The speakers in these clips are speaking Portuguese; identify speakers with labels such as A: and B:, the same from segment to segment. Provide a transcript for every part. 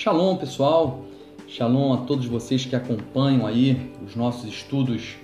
A: Shalom, pessoal. Shalom a todos vocês que acompanham aí os nossos estudos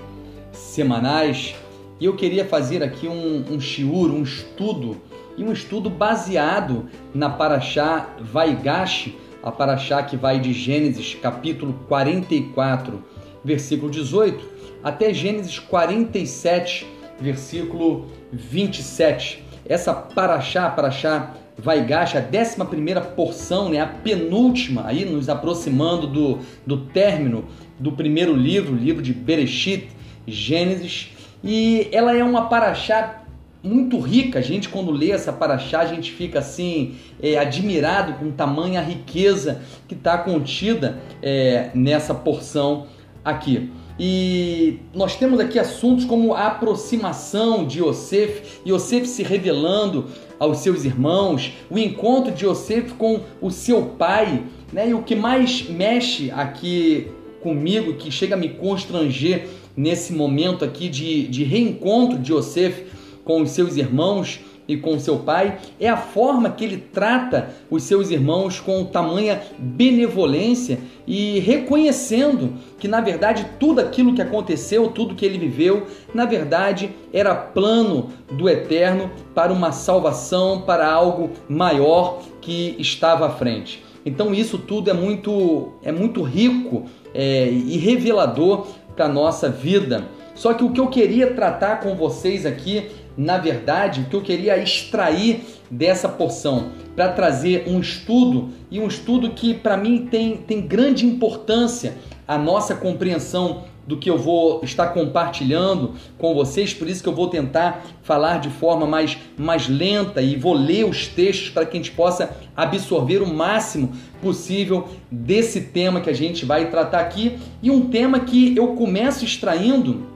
A: semanais. E eu queria fazer aqui um, um shiur, um estudo, e um estudo baseado na Paraxá Vaigash, a Paraxá que vai de Gênesis capítulo 44, versículo 18, até Gênesis 47, versículo 27. Essa Paraxá, Paraxá Vaigash, a décima primeira porção, né, a penúltima, aí nos aproximando do, do término do primeiro livro, livro de Bereshit, Gênesis, e ela é uma paraxá muito rica. A gente, quando lê essa paraxá, a gente fica assim, é, admirado com tamanha riqueza que está contida é, nessa porção aqui. E nós temos aqui assuntos como a aproximação de Yosef, Yosef se revelando aos seus irmãos, o encontro de Yosef com o seu pai, né? E o que mais mexe aqui comigo, que chega a me constranger nesse momento aqui de, de reencontro de Yosef com os seus irmãos, e com seu pai, é a forma que ele trata os seus irmãos com tamanha benevolência e reconhecendo que na verdade tudo aquilo que aconteceu, tudo que ele viveu, na verdade era plano do eterno para uma salvação, para algo maior que estava à frente. Então isso tudo é muito é muito rico é, e revelador para nossa vida. Só que o que eu queria tratar com vocês aqui na verdade, o que eu queria extrair dessa porção para trazer um estudo e um estudo que para mim tem, tem grande importância a nossa compreensão do que eu vou estar compartilhando com vocês, por isso que eu vou tentar falar de forma mais, mais lenta e vou ler os textos para que a gente possa absorver o máximo possível desse tema que a gente vai tratar aqui. E um tema que eu começo extraindo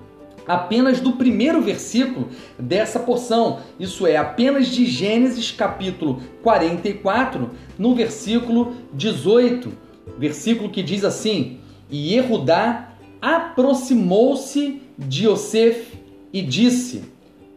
A: apenas do primeiro versículo dessa porção, isso é, apenas de Gênesis capítulo 44, no versículo 18, versículo que diz assim: E Erudá aproximou-se de Yosef e disse: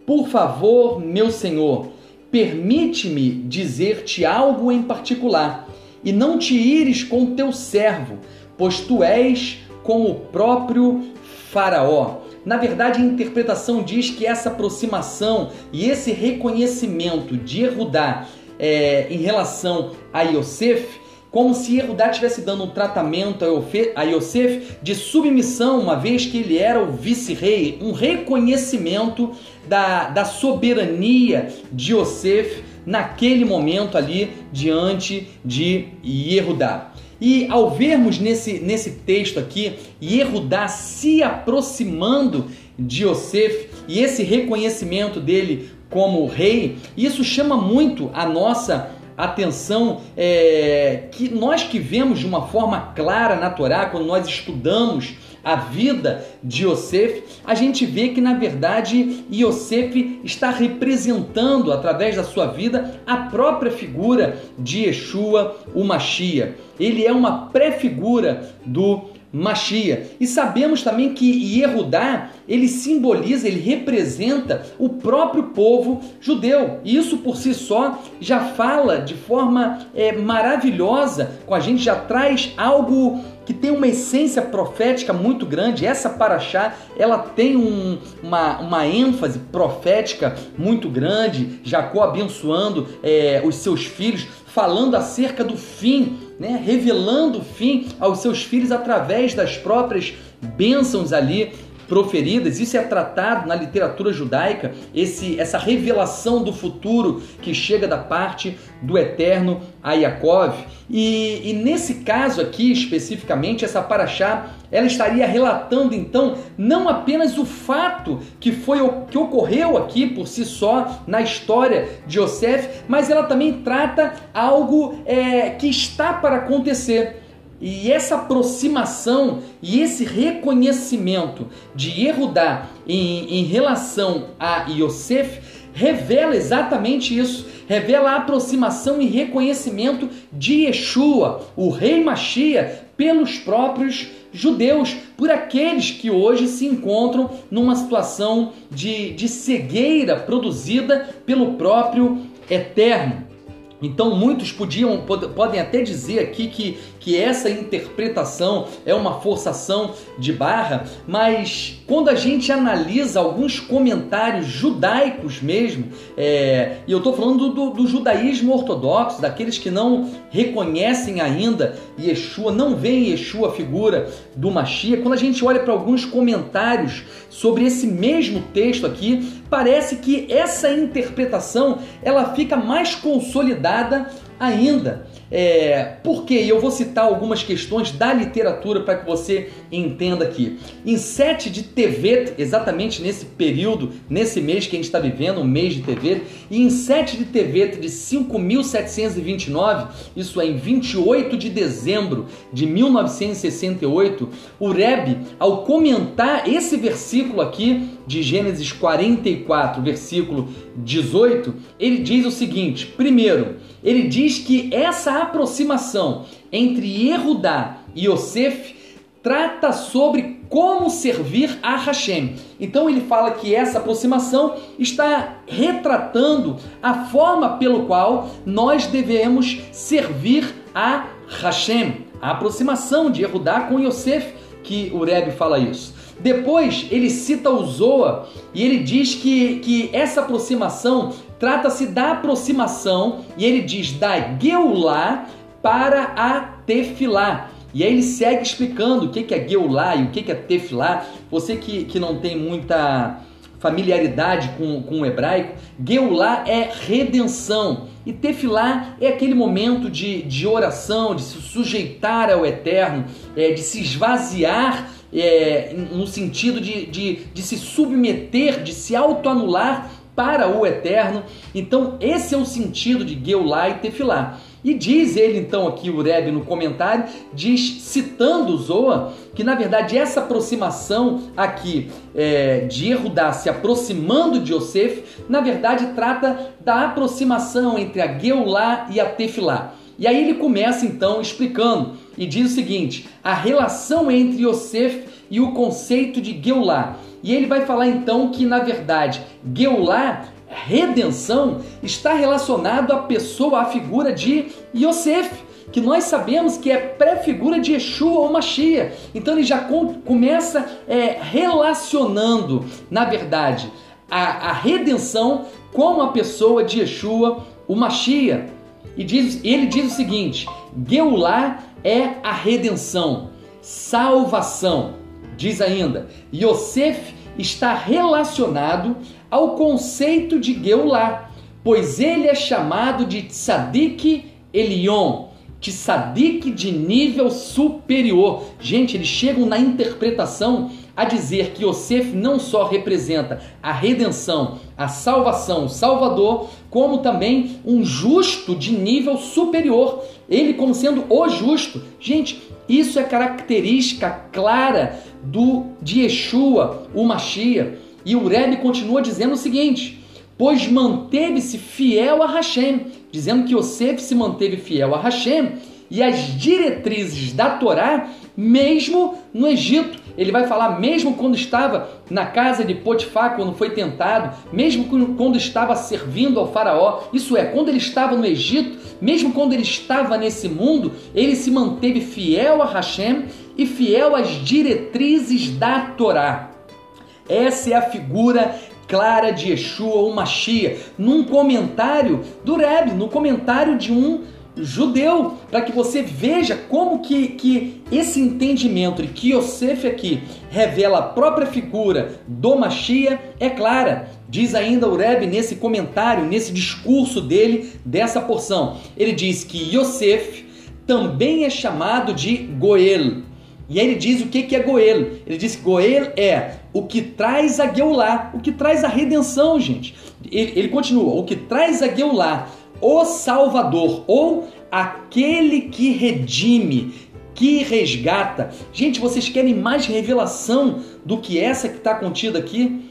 A: Por favor, meu senhor, permite-me dizer-te algo em particular, e não te ires com teu servo, pois tu és como o próprio Faraó. Na verdade, a interpretação diz que essa aproximação e esse reconhecimento de Erudá é, em relação a Yosef, como se Erudá estivesse dando um tratamento a Yosef de submissão, uma vez que ele era o vice-rei, um reconhecimento da, da soberania de Yosef naquele momento ali diante de Yehudá. E ao vermos nesse, nesse texto aqui, Yehudá se aproximando de Yosef e esse reconhecimento dele como rei, isso chama muito a nossa atenção é, que nós que vemos de uma forma clara na Torá, quando nós estudamos a vida de Yosef, a gente vê que na verdade Yosef está representando através da sua vida a própria figura de Yeshua, o Machia. Ele é uma pré-figura do Machia. E sabemos também que Yehudá, ele simboliza, ele representa o próprio povo judeu. E isso por si só já fala de forma é, maravilhosa com a gente, já traz algo que tem uma essência profética muito grande. Essa paraxá, ela tem um, uma, uma ênfase profética muito grande. Jacó abençoando é, os seus filhos, falando acerca do fim, né? revelando o fim aos seus filhos através das próprias bênçãos ali proferidas. Isso é tratado na literatura judaica, esse, essa revelação do futuro que chega da parte do eterno a Yaakov. E, e nesse caso aqui, especificamente, essa paraxá, ela estaria relatando então não apenas o fato que foi o que ocorreu aqui por si só na história de Yosef, mas ela também trata algo é, que está para acontecer. E essa aproximação e esse reconhecimento de Erudá em, em relação a Yosef revela exatamente isso. Revela a aproximação e reconhecimento de Yeshua, o rei Machia, pelos próprios judeus, por aqueles que hoje se encontram numa situação de, de cegueira produzida pelo próprio Eterno. Então muitos podiam podem até dizer aqui que, que essa interpretação é uma forçação de barra, mas quando a gente analisa alguns comentários judaicos mesmo, é, e eu estou falando do, do, judaísmo ortodoxo, daqueles que não reconhecem ainda Yeshua, não veem Yeshua a figura do Mashiach, quando a gente olha para alguns comentários sobre esse mesmo texto aqui, parece que essa interpretação ela fica mais consolidada ainda. É, por quê? Eu vou citar algumas questões da literatura para que você entenda aqui. Em 7 de Tevet, exatamente nesse período, nesse mês que a gente está vivendo, um mês de Tevet, e em 7 de Tevet de 5.729, isso é em 28 de dezembro de 1968, o Rebbe, ao comentar esse versículo aqui de Gênesis 44, versículo 18, ele diz o seguinte: primeiro, ele diz que essa aproximação entre Erudá e Yosef trata sobre como servir a Hashem. Então ele fala que essa aproximação está retratando a forma pelo qual nós devemos servir a Hashem. A aproximação de Erudá com Yosef, que o Rebbe fala isso. Depois ele cita o Zoa e ele diz que, que essa aproximação trata-se da aproximação, e ele diz da Geulá para a Tefilá. E aí ele segue explicando o que é Geulá e o que é Tefilá. Você que, que não tem muita familiaridade com, com o hebraico, Geulá é redenção. E Tefilá é aquele momento de, de oração, de se sujeitar ao eterno, é, de se esvaziar é, no sentido de, de, de se submeter, de se autoanular para o eterno. Então, esse é o sentido de Geulá e Tefilá. E diz ele então aqui, o Rebbe no comentário, diz, citando Zoa, que na verdade essa aproximação aqui é, de Erudá se aproximando de Yosef, na verdade trata da aproximação entre a Geulá e a Tefilá. E aí ele começa então explicando e diz o seguinte: a relação entre Yosef e o conceito de Geulá. E ele vai falar então que, na verdade, Geulá, redenção, está relacionado à pessoa, à figura de Yosef, que nós sabemos que é pré-figura de Yeshua ou Mashiach. Então ele já com, começa é, relacionando, na verdade, a, a, redenção com a pessoa de Yeshua, o Mashiach. E diz, ele diz o seguinte: Geulá é a redenção, salvação. Diz ainda, Yosef está relacionado ao conceito de Geulah, pois ele é chamado de Tzadik Elion, Tzadik de nível superior. Gente, eles chegam na interpretação a dizer que Yosef não só representa a redenção, a salvação, o Salvador, como também um justo de nível superior. Ele como sendo o justo. Gente, isso é característica clara do de Yeshua, o Mashiach. E o Rebbe continua dizendo o seguinte: pois manteve-se fiel a Hashem, dizendo que Yosef se manteve fiel a Hashem e as diretrizes da Torá, mesmo no Egito. Ele vai falar mesmo quando estava na casa de Potifar, quando foi tentado, mesmo quando estava servindo ao faraó, isso é, quando ele estava no Egito, mesmo quando ele estava nesse mundo, ele se manteve fiel a Hashem e fiel às diretrizes da Torá. Essa é a figura clara de Yeshua ou Mashiach, num comentário do Rebbe, no comentário de um judeu, para que você veja como que, que esse entendimento de que Yosef aqui revela a própria figura do Mashiach é clara. Diz ainda o Rebbe nesse comentário, nesse discurso dele, dessa porção. Ele diz que Yosef também é chamado de Goel. E aí ele diz o que, que é Goel. Ele diz que Goel é o que traz a Geulá, o que traz a redenção, gente. Ele, ele continua, o que traz a Geulá o Salvador ou aquele que redime, que resgata. Gente, vocês querem mais revelação do que essa que está contida aqui?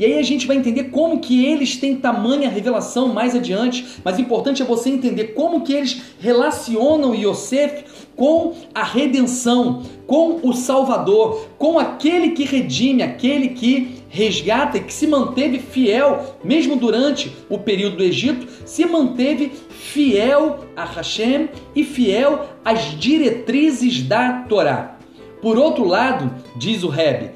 A: E aí a gente vai entender como que eles têm tamanha revelação mais adiante, mas o importante é você entender como que eles relacionam Yosef com a redenção, com o Salvador, com aquele que redime, aquele que resgata e que se manteve fiel, mesmo durante o período do Egito, se manteve fiel a Hashem e fiel às diretrizes da Torá. Por outro lado, diz o Rebbe,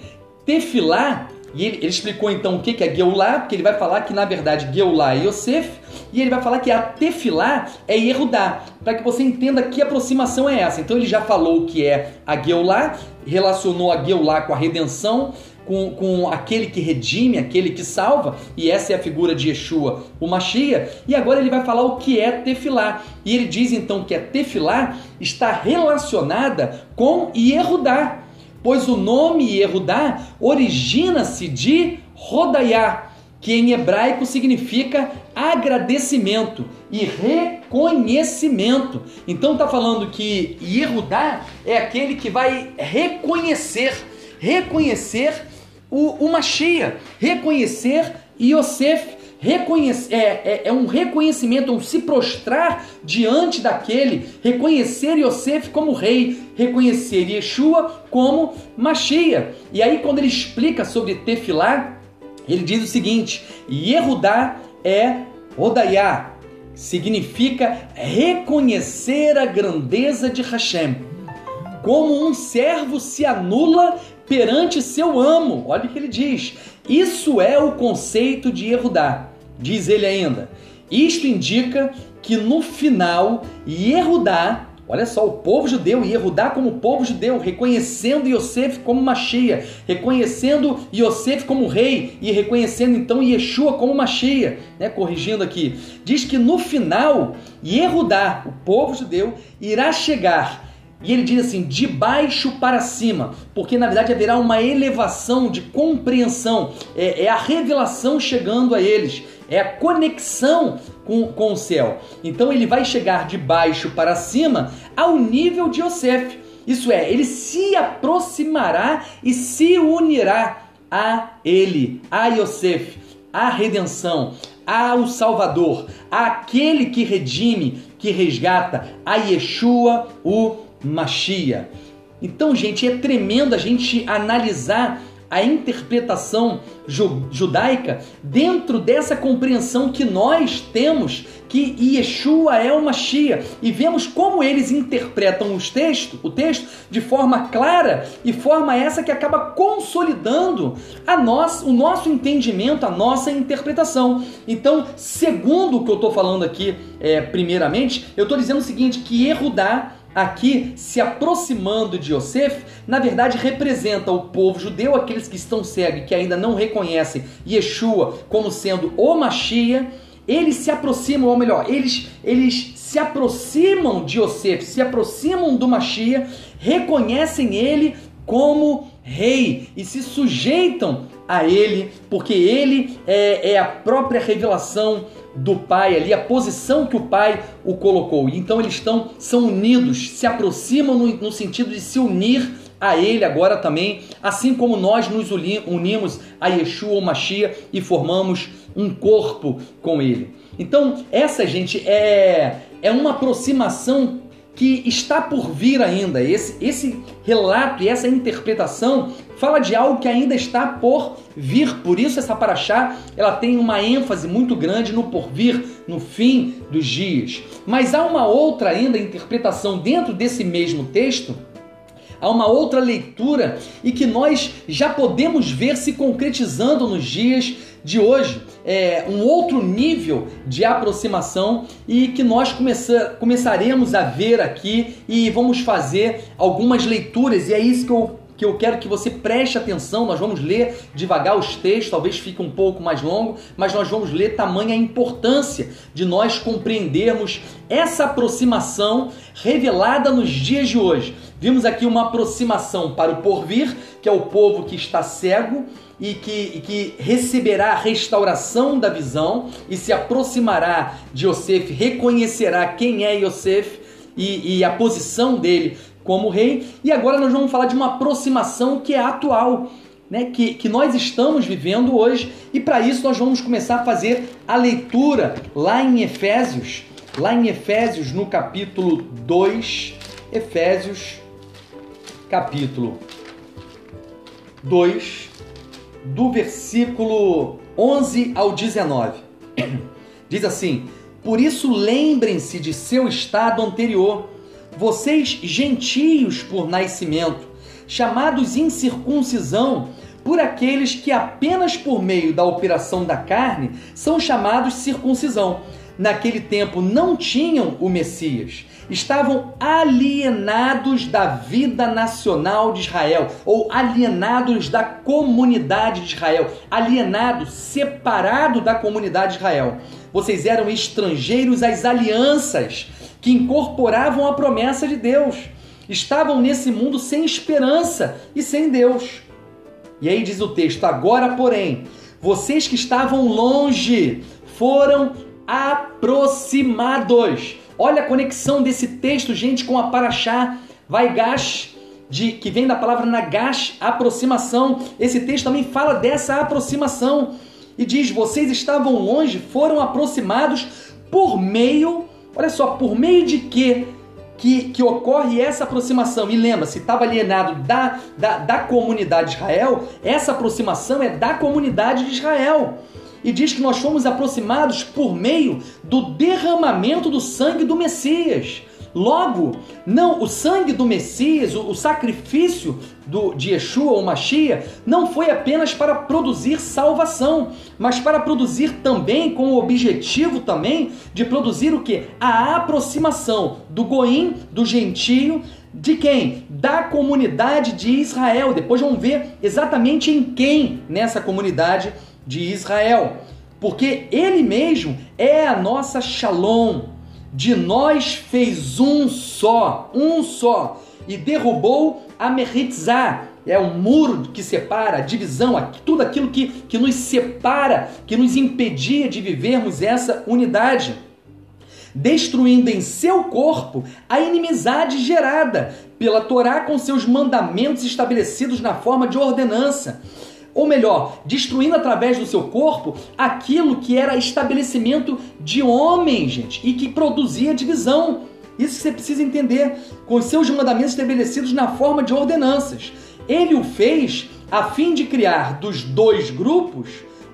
A: Tefilá, e ele, ele, explicou então o que é Geulah, porque ele vai falar que na verdade Geulah é Yosef, e ele vai falar que a Tefilá é Yehudá, para que você entenda que aproximação é essa. Então ele já falou o que é a Geulah, relacionou a Geulah com a redenção, com, com aquele que redime, aquele que salva, e essa é a figura de Yeshua, o Machia, e agora ele vai falar o que é Tefilá. E ele diz então que a Tefilá está relacionada com Yehudá, pois o nome Yehudá origina-se de Rodaiá, que em hebraico significa agradecimento e reconhecimento. Então está falando que Yehudá é aquele que vai reconhecer, reconhecer o, o Mashiach, reconhecer Yosef, reconhecer, é, é, é, um reconhecimento, um se prostrar diante daquele, reconhecer Yosef como rei, reconhecer Yeshua como Mashiach. E aí quando ele explica sobre Tefilá, ele diz o seguinte, Yehudá é Odaiá, significa reconhecer a grandeza de Hashem. Como um servo se anula perante seu amo. Olha o que ele diz. Isso é o conceito de Yehudá. Diz ele ainda. Isto indica que no final Yehudá, olha só, o povo judeu, Yehudá como povo judeu, reconhecendo Yosef como Machia, reconhecendo Yosef como rei e reconhecendo então Yeshua como Machia, né? corrigindo aqui. Diz que no final Yehudá, o povo judeu, irá chegar e ele diz assim, de baixo para cima, porque na verdade haverá uma elevação de compreensão, é, é a revelação chegando a eles, é a conexão com, com o céu. Então ele vai chegar de baixo para cima ao nível de Yosef. Isso é, ele se aproximará e se unirá a ele, a Yosef, a redenção, ao Salvador, àquele que redime, que resgata, a Yeshua, o Machia. Então, gente, é tremendo a gente analisar a interpretação judaica dentro dessa compreensão que nós temos que Yeshua é o Machia e vemos como eles interpretam os textos, o texto de forma clara e forma essa que acaba consolidando a nós, o nosso entendimento, a nossa interpretação. Então, segundo o que eu estou falando aqui, é, primeiramente, eu estou dizendo o seguinte: que Erudá aqui se aproximando de Yosef, na verdade representa o povo judeu, aqueles que estão cegos, que ainda não reconhecem Yeshua como sendo o Mashiach, eles se aproximam, ou melhor, eles, eles se aproximam de Yosef, se aproximam do Mashiach, reconhecem ele como rei e se sujeitam a ele, porque ele é, é a própria revelação do pai ali, a posição que o pai o colocou. Então eles estão são unidos, se aproximam no, no sentido de se unir a ele agora também, assim como nós nos unimos a Yeshua ou Mashiach e formamos um corpo com ele. Então, essa gente é é uma aproximação que está por vir ainda. Esse, esse relato e essa interpretação fala de algo que ainda está por vir. Por isso essa paraxá, ela tem uma ênfase muito grande no porvir, no fim dos dias. Mas há uma outra ainda interpretação dentro desse mesmo texto, há uma outra leitura e que nós já podemos ver se concretizando nos dias de hoje é, um outro nível de aproximação e que nós começar, começaremos a ver aqui e vamos fazer algumas leituras, e é isso que eu que eu quero que você preste atenção. Nós vamos ler devagar os textos, talvez fique um pouco mais longo, mas nós vamos ler tamanha importância de nós compreendermos essa aproximação revelada nos dias de hoje. Vimos aqui uma aproximação para o porvir, que é o povo que está cego e que, e que receberá a restauração da visão e se aproximará de Yosef, reconhecerá quem é Yosef e, e a posição dele como rei. E agora nós vamos falar de uma aproximação que é atual. né, que, que nós estamos vivendo hoje. E para isso nós vamos começar a fazer a leitura lá em Efésios, lá em Efésios no capítulo 2, Efésios capítulo 2, do versículo 11 ao 19. Diz assim: Por isso lembrem-se de seu estado anterior, vocês gentios por nascimento, chamados incircuncisão por aqueles que apenas por meio da operação da carne são chamados circuncisão. Naquele tempo não tinham o Messias, estavam alienados da vida nacional de Israel, ou alienados da comunidade de Israel, alienado, separado da comunidade de Israel. Vocês eram estrangeiros às alianças que incorporavam a promessa de Deus. Estavam nesse mundo sem esperança e sem Deus. E aí diz o texto: agora, porém, vocês que estavam longe foram aproximados. Olha a conexão desse texto, gente, com a Paraxá Vaigash, de, que vem da palavra Nagash, aproximação. Esse texto também fala dessa aproximação e diz: vocês estavam longe, foram aproximados por meio, olha só, por meio de quê? Que, que ocorre essa aproximação. E lembra, se estava alienado da, da, da comunidade de Israel, essa aproximação é da comunidade de Israel e diz que nós fomos aproximados por meio do derramamento do sangue do Messias. Logo, não o sangue do Messias, o, o sacrifício do, de Yeshua ou Machia, não foi apenas para produzir salvação, mas para produzir também, com o objetivo também de produzir o que? A aproximação do goim, do gentio, de quem? Da comunidade de Israel. Depois vamos ver exatamente em quem nessa comunidade de Israel, porque ele mesmo é a nossa Shalom. De nós fez um só, um só, e derrubou a Meritzah, é o muro que separa, a divisão, tudo aquilo que, que nos separa, que nos impedia de vivermos essa unidade, destruindo em seu corpo a inimizade gerada pela Torá com seus mandamentos estabelecidos na forma de ordenança ou melhor, destruindo através do seu corpo aquilo que era estabelecimento de homem, gente, e que produzia divisão. Isso você precisa entender, com seus mandamentos estabelecidos na forma de ordenanças. Ele o fez a fim de criar dos dois grupos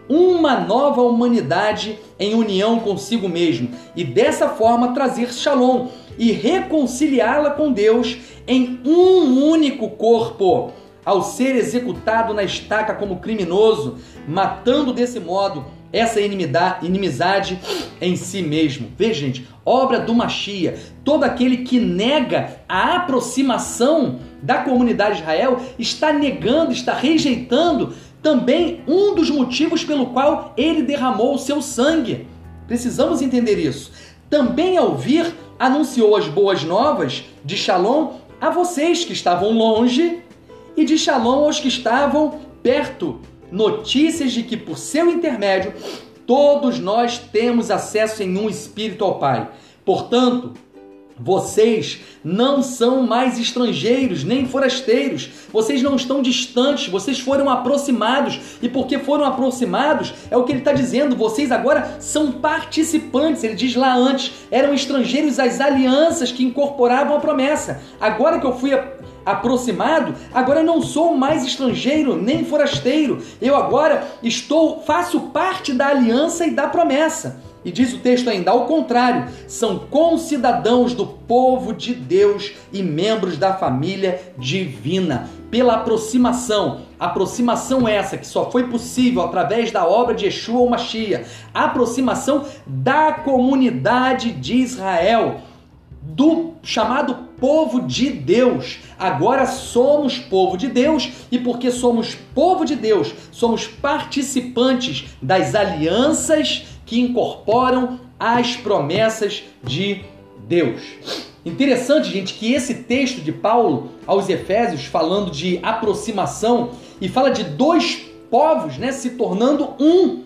A: uma nova humanidade em união consigo mesmo e dessa forma trazer Shalom e reconciliá-la com Deus em um único corpo ao ser executado na estaca como criminoso, matando desse modo essa inimizade em si mesmo. Veja, gente, obra do Machia. Todo aquele que nega a aproximação da comunidade de Israel está negando, está rejeitando também um dos motivos pelo qual ele derramou o seu sangue. Precisamos entender isso. Também ao vir, anunciou as boas novas de Shalom a vocês que estavam longe e de Shalom aos que estavam perto. Notícias de que por seu intermédio todos nós temos acesso em um espírito ao Pai. Portanto, vocês não são mais estrangeiros nem forasteiros, vocês não estão distantes, vocês foram aproximados, e porque foram aproximados, é o que ele está dizendo, vocês agora são participantes. Ele diz lá antes: eram estrangeiros às alianças que incorporavam a promessa. Agora que eu fui aproximado, agora não sou mais estrangeiro nem forasteiro. Eu agora estou, faço parte da aliança e da promessa. E diz o texto ainda, ao contrário, são concidadãos do povo de Deus e membros da família divina. Pela aproximação, aproximação essa que só foi possível através da obra de Yeshua ou Mashiach, aproximação da comunidade de Israel do chamado povo de Deus. Agora somos povo de Deus e porque somos povo de Deus, somos participantes das alianças que incorporam as promessas de Deus. Interessante, gente, que esse texto de Paulo aos Efésios, falando de aproximação e fala de dois povos, né, se tornando um.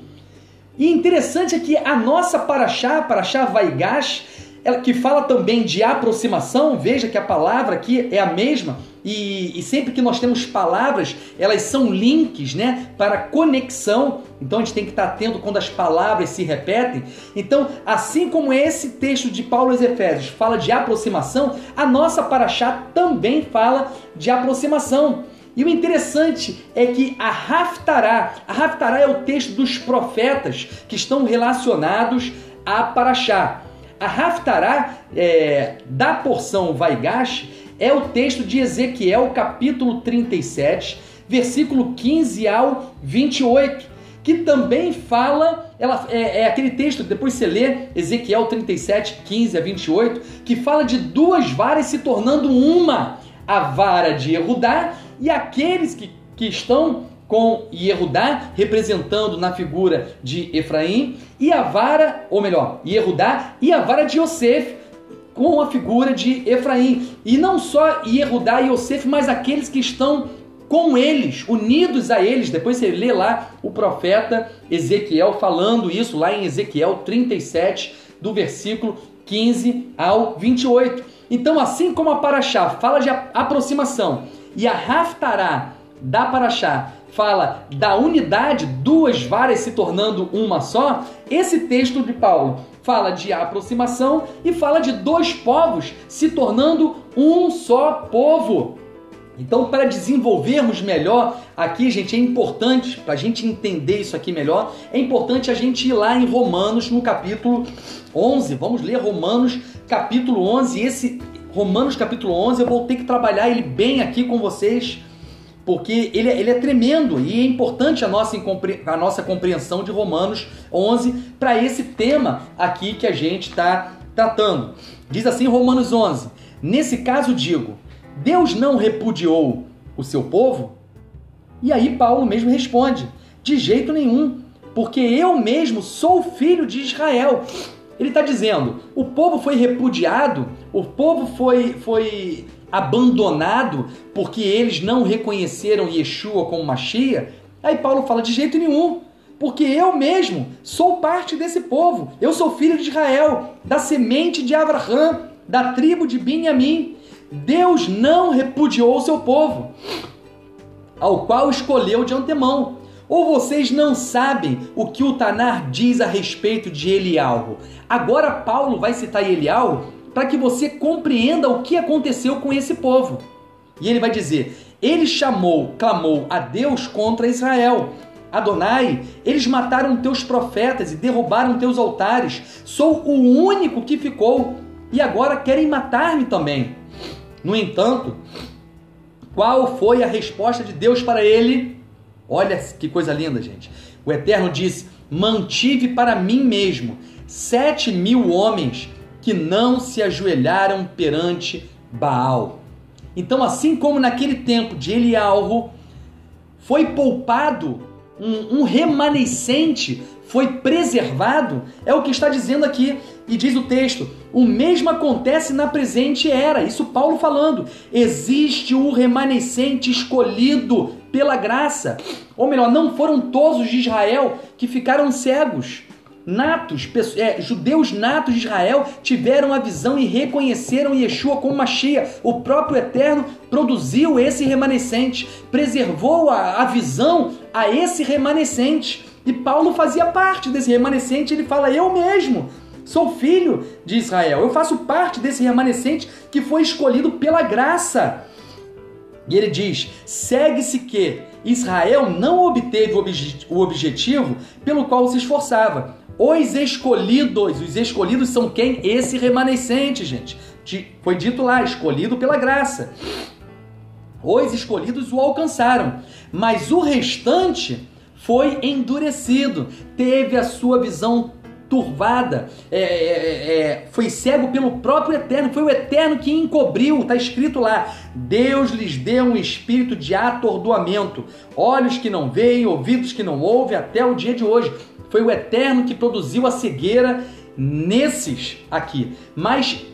A: E interessante é que a nossa Paraxá, Paraxá Vaigash, ela que fala também de aproximação, veja que a palavra aqui é a mesma, e, e, sempre que nós temos palavras, elas são links, né, para conexão. Então a gente tem que estar atento quando as palavras se repetem. Então, assim como esse texto de Paulo aos Efésios fala de aproximação, a nossa paraxá também fala de aproximação. E o interessante é que a Haftará, a Haftará é o texto dos profetas que estão relacionados a Paraxá. A Haftará é, da porção Vaigash é o texto de Ezequiel, capítulo 37, versículo 15 ao 28, que também fala, ela é, é, aquele texto, depois você lê Ezequiel 37, 15 a 28, que fala de duas varas se tornando uma, a vara de Erudá e aqueles que, que estão com Yehudá representando na figura de Efraim e a vara, ou melhor, Yehudá e a vara de Yosef com a figura de Efraim. E não só Yehudá e Yosef, mas aqueles que estão com eles, unidos a eles. Depois você lê lá o profeta Ezequiel falando isso lá em Ezequiel 37, do versículo 15 ao 28. Então, assim como a Paraxá fala de aproximação e a Haftará da Paraxá fala da unidade, duas varas se tornando uma só, esse texto de Paulo fala de aproximação e fala de dois povos se tornando um só povo. Então, para desenvolvermos melhor aqui, gente, é importante, para a gente entender isso aqui melhor, é importante a gente ir lá em Romanos, no capítulo 11. Vamos ler Romanos, capítulo 11. Esse Romanos, capítulo 11, eu vou ter que trabalhar ele bem aqui com vocês porque ele, é, ele é tremendo e é importante a nossa, a nossa compreensão de Romanos 11 para esse tema aqui que a gente está tratando. Diz assim Romanos 11: Nesse caso digo, Deus não repudiou o seu povo? E aí Paulo mesmo responde: De jeito nenhum, porque eu mesmo sou filho de Israel. Ele está dizendo: o povo foi repudiado, o povo foi, foi abandonado porque eles não reconheceram Yeshua como Machia, aí Paulo fala de jeito nenhum, porque eu mesmo sou parte desse povo. Eu sou filho de Israel, da semente de Abraão, da tribo de Benjamim. Deus não repudiou o seu povo, ao qual escolheu de antemão. Ou vocês não sabem o que o Tanar diz a respeito de Elialro? Agora Paulo vai citar Elialro para que você compreenda o que aconteceu com esse povo. E ele vai dizer: Ele chamou, clamou a Deus contra Israel. Adonai, eles mataram teus profetas e derrubaram teus altares. Sou o único que ficou e agora querem matar-me também. No entanto, qual foi a resposta de Deus para ele? Olha que coisa linda, gente. O Eterno disse: Mantive para mim mesmo sete mil homens que não se ajoelharam perante Baal. Então, assim como naquele tempo de Elialro, foi poupado um, um, remanescente, foi preservado, é o que está dizendo aqui. E diz o texto: o mesmo acontece na presente era. Isso Paulo falando. Existe o remanescente escolhido pela graça. Ou melhor, não foram todos os de Israel que ficaram cegos natos, é, judeus natos de Israel tiveram a visão e reconheceram Yeshua como Machia. O próprio Eterno produziu esse remanescente, preservou a, a visão a esse remanescente. E Paulo fazia parte desse remanescente. Ele fala: Eu mesmo sou filho de Israel, eu faço parte desse remanescente que foi escolhido pela graça. E ele diz: segue-se que Israel não obteve o objetivo pelo qual se esforçava, os escolhidos, os escolhidos são quem? Esse remanescente, gente. Foi dito lá, escolhido pela graça. Os escolhidos o alcançaram, mas o restante foi endurecido, teve a sua visão turvada, é, é, é, é foi cego pelo próprio Eterno, foi o Eterno que encobriu, está escrito lá: Deus lhes deu um espírito de atordoamento, olhos que não veem, ouvidos que não ouvem, até o dia de hoje. Foi o Eterno que produziu a cegueira nesses aqui, mas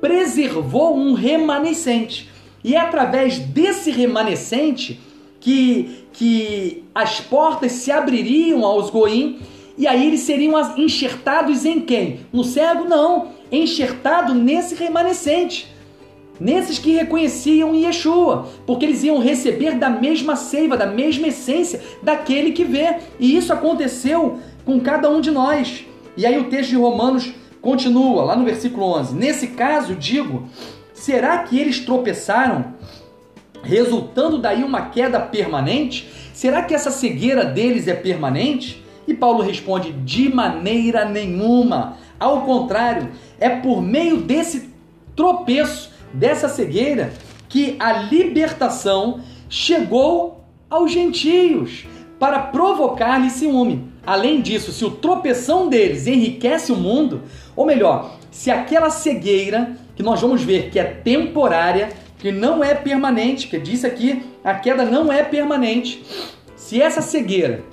A: preservou um remanescente. E é através desse remanescente que, que as portas se abririam aos goim e aí eles seriam enxertados em quem? No cego? Não, enxertado nesse remanescente. Nesses que reconheciam Yeshua, porque eles iam receber da mesma seiva, da mesma essência daquele que vê. E isso aconteceu com cada um de nós. E aí o texto de Romanos continua, lá no versículo 11. Nesse caso, digo, será que eles tropeçaram, resultando daí uma queda permanente? Será que essa cegueira deles é permanente? E Paulo responde: de maneira nenhuma. Ao contrário, é por meio desse tropeço, dessa cegueira, que a libertação chegou aos gentios para provocar-lhe ciúme. Além disso, se o tropeção deles enriquece o mundo, ou melhor, se aquela cegueira que nós vamos ver que é temporária, que não é permanente, que disse aqui, a queda não é permanente. Se essa cegueira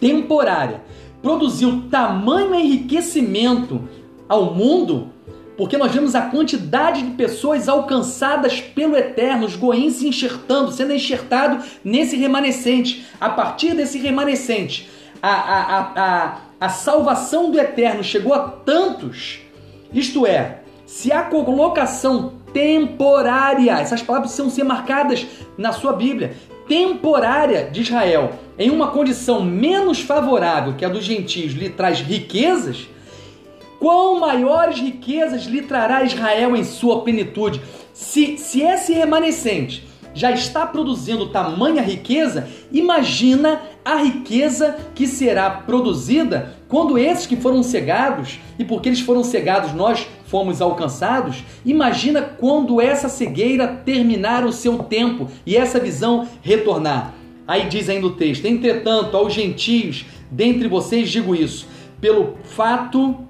A: temporária produziu tamanho enriquecimento ao mundo, porque nós vemos a quantidade de pessoas alcançadas pelo Eterno, os goins se enxertando, sendo enxertado nesse remanescente. A partir desse remanescente, a, a, a, a, salvação do Eterno chegou a tantos, isto é, se a colocação temporária, essas palavras precisam ser marcadas na sua Bíblia, temporária de Israel, em uma condição menos favorável que a dos gentios, lhe traz riquezas, quão maiores riquezas lhe trará Israel em sua plenitude. Se, se esse remanescente já está produzindo tamanha riqueza, imagina a riqueza que será produzida quando esses que foram cegados, e porque eles foram cegados nós fomos alcançados, imagina quando essa cegueira terminar o seu tempo e essa visão retornar. Aí diz ainda o texto: Entretanto, aos gentios, dentre vocês digo isso, pelo fato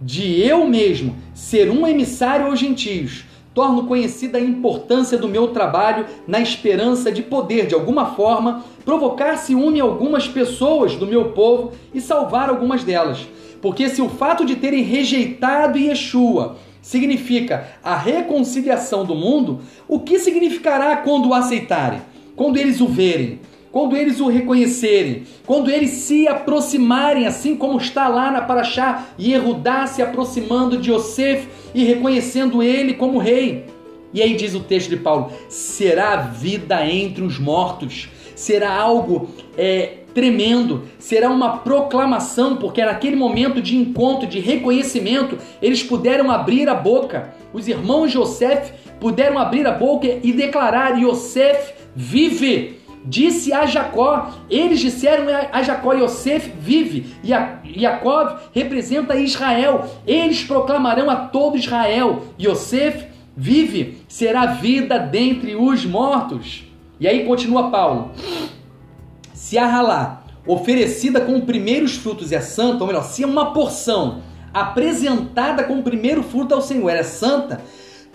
A: de eu mesmo ser um emissário aos gentios, torno conhecida a importância do meu trabalho na esperança de poder, de alguma forma, provocar ciúme algumas pessoas do meu povo e salvar algumas delas. Porque se o fato de terem rejeitado Yeshua significa a reconciliação do mundo, o que significará quando o aceitarem? Quando eles o verem? Quando eles o reconhecerem, quando eles se aproximarem, assim como está lá na Paraxá, Yehudá se aproximando de Yosef e reconhecendo ele como rei. E aí diz o texto de Paulo: será vida entre os mortos, será algo é, tremendo, será uma proclamação, porque naquele momento de encontro, de reconhecimento, eles puderam abrir a boca. Os irmãos Yosef puderam abrir a boca e declarar: Yosef vive disse a Jacó, eles disseram a Jacó, Yosef vive, e Jacob representa Israel, eles proclamarão a todo Israel, Yosef vive, será vida dentre os mortos. E aí continua Paulo, se a ralá oferecida com primeiros frutos é santa, ou melhor, se é uma porção apresentada com o primeiro fruto ao Senhor é santa,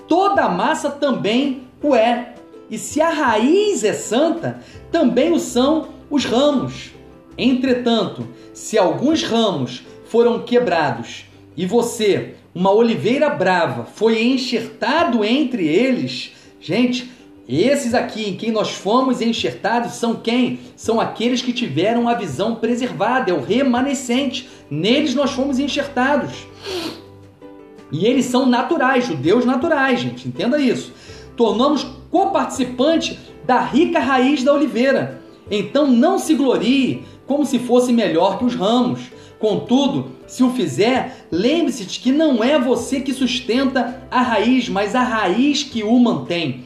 A: toda a massa também o é. E se a raiz é santa, também o são os ramos. Entretanto, se alguns ramos foram quebrados e você, uma oliveira brava, foi enxertado entre eles, gente, esses aqui em quem nós fomos enxertados são quem? São aqueles que tiveram a visão preservada, é o remanescente. Neles nós fomos enxertados. E eles são naturais, judeus naturais, gente, entenda isso. Tornamos coparticipante da rica raiz da oliveira. Então não se glorie como se fosse melhor que os ramos. Contudo, se o fizer, lembre-se de que não é você que sustenta a raiz, mas a raiz que o mantém.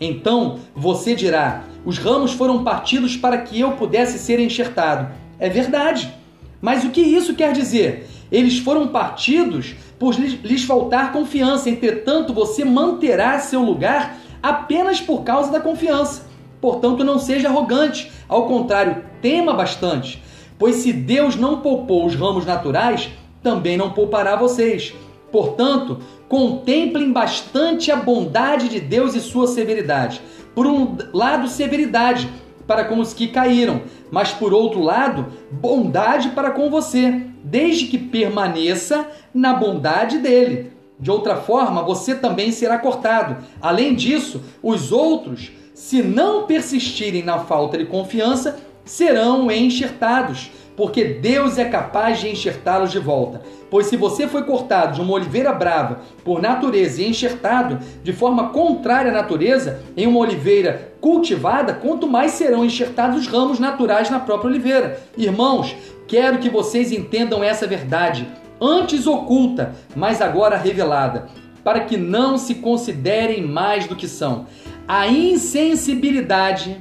A: Então você dirá: os ramos foram partidos para que eu pudesse ser enxertado. É verdade. Mas o que isso quer dizer? Eles foram partidos por lhes faltar confiança, entretanto, você manterá seu lugar apenas por causa da confiança. Portanto, não seja arrogante, ao contrário, tema bastante, pois se Deus não poupou os ramos naturais, também não poupará vocês. Portanto, contemplem bastante a bondade de Deus e sua severidade. Por um lado, severidade para com os que caíram, mas por outro lado, bondade para com você, desde que permaneça na bondade dele. De outra forma, você também será cortado. Além disso, os outros, se não persistirem na falta de confiança, serão enxertados, porque Deus é capaz de enxertá-los de volta. Pois se você foi cortado de uma oliveira brava por natureza e enxertado de forma contrária à natureza em uma oliveira cultivada, quanto mais serão enxertados os ramos naturais na própria oliveira. Irmãos, quero que vocês entendam essa verdade, antes oculta, mas agora revelada, para que não se considerem mais do que são. A insensibilidade,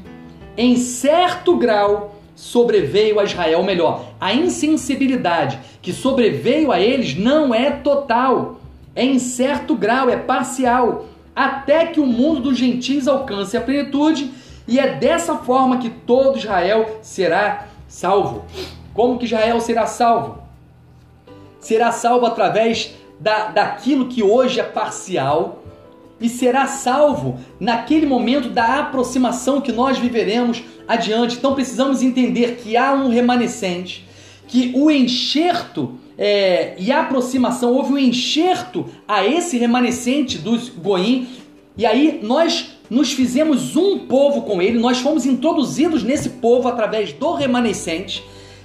A: em certo grau, sobreveio a Israel, melhor, a insensibilidade que sobreveio a eles não é total, é em certo grau, é parcial, até que o mundo dos gentios alcance a plenitude, e é dessa forma que todo Israel será salvo. Como que Israel será salvo? Será salvo através da, daquilo que hoje é parcial, e será salvo naquele momento da aproximação que nós viveremos adiante. Então precisamos entender que há um remanescente, que o enxerto é, e a aproximação, houve um enxerto a esse remanescente dos Goim, e aí nós nos fizemos um povo com ele, nós fomos introduzidos nesse povo através do remanescente,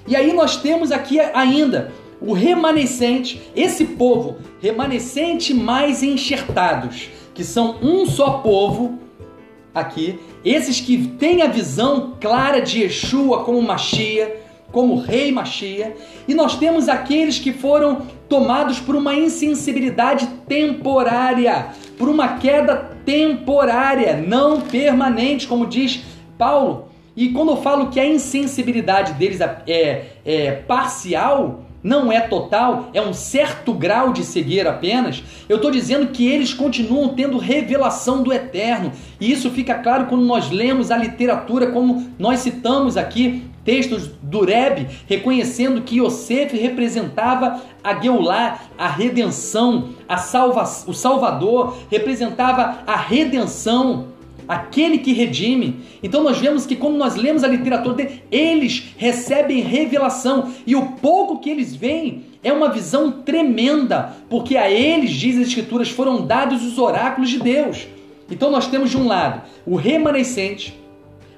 A: e aí nós temos aqui ainda o remanescente, esse povo remanescente mais enxertados que são um só povo aqui, esses que têm a visão clara de Yeshua como Machia, como Rei Machia, e nós temos aqueles que foram tomados por uma insensibilidade temporária, por uma queda temporária, não permanente, como diz Paulo. E quando eu falo que a insensibilidade deles é, é parcial, não é total, é um certo grau de cegueira apenas, eu estou dizendo que eles continuam tendo revelação do eterno. E isso fica claro quando nós lemos a literatura, como nós citamos aqui textos do Rebbe, reconhecendo que Yosef representava a Geulá, a redenção, a salva, o Salvador, representava a redenção aquele que redime. Então nós vemos que quando nós lemos a literatura dele, eles recebem revelação e o pouco que eles veem é uma visão tremenda, porque a eles, diz as escrituras, foram dados os oráculos de Deus. Então nós temos de um lado o remanescente,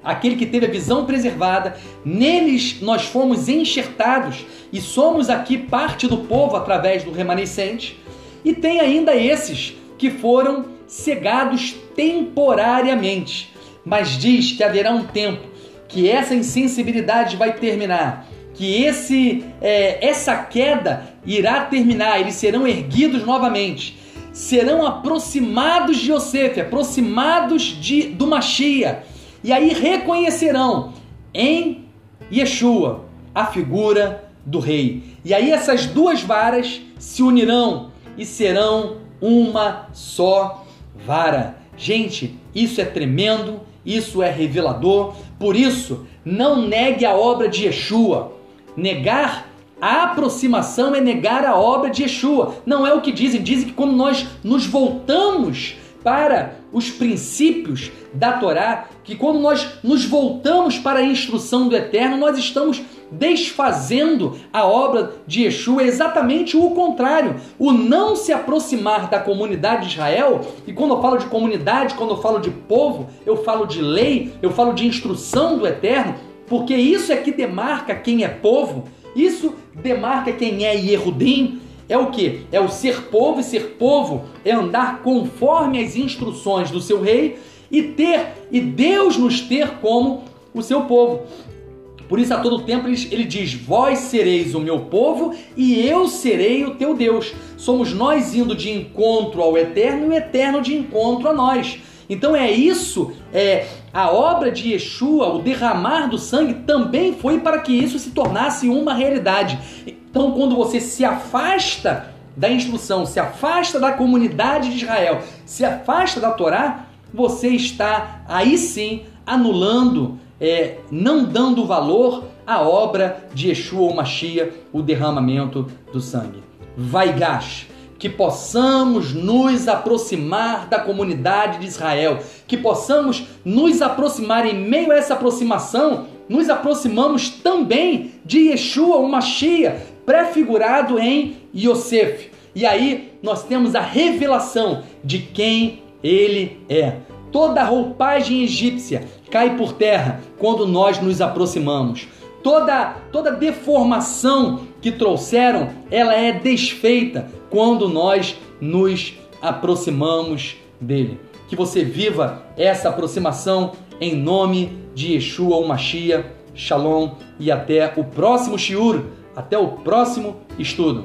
A: aquele que teve a visão preservada, neles nós fomos enxertados e somos aqui parte do povo através do remanescente, e tem ainda esses que foram cegados temporariamente, mas diz que haverá um tempo que essa insensibilidade vai terminar, que esse é, essa queda irá terminar, eles serão erguidos novamente, serão aproximados de Yosef, aproximados de, do Machia, e aí reconhecerão em Yeshua a figura do rei. E aí essas duas varas se unirão e serão uma só vara. Gente, isso é tremendo, isso é revelador. Por isso, não negue a obra de Yeshua. Negar a aproximação é negar a obra de Yeshua. Não é o que dizem. Dizem que quando nós nos voltamos para os princípios da Torá, que quando nós nos voltamos para a instrução do Eterno, nós estamos desfazendo a obra de Yeshua, é exatamente o contrário. O não se aproximar da comunidade de Israel, e quando eu falo de comunidade, quando eu falo de povo, eu falo de lei, eu falo de instrução do Eterno, porque isso é que demarca quem é povo, isso demarca quem é Yehudim, é o que? É o ser povo, e ser povo é andar conforme as instruções do seu rei e ter, e Deus nos ter como o seu povo. Por isso, a todo tempo, ele, diz: Vós sereis o meu povo e eu serei o teu Deus. Somos nós indo de encontro ao eterno e o eterno de encontro a nós. Então é isso, é a obra de Yeshua, o derramar do sangue também foi para que isso se tornasse uma realidade. Então, quando você se afasta da instrução, se afasta da comunidade de Israel, se afasta da Torá, você está aí sim anulando, é, não dando valor à obra de Yeshua ou Machia, o derramamento do sangue. Vai gash, que possamos nos aproximar da comunidade de Israel, que possamos nos aproximar em meio a essa aproximação, nos aproximamos também de Yeshua, o Machia, prefigurado em Yosef. E aí nós temos a revelação de quem ele é. Toda roupagem egípcia cai por terra quando nós nos aproximamos. toda toda deformação que trouxeram, ela é desfeita quando nós nos aproximamos dele. Que você viva essa aproximação em nome de Yeshua, o Machia. Shalom e até o próximo shiur, até o próximo estudo.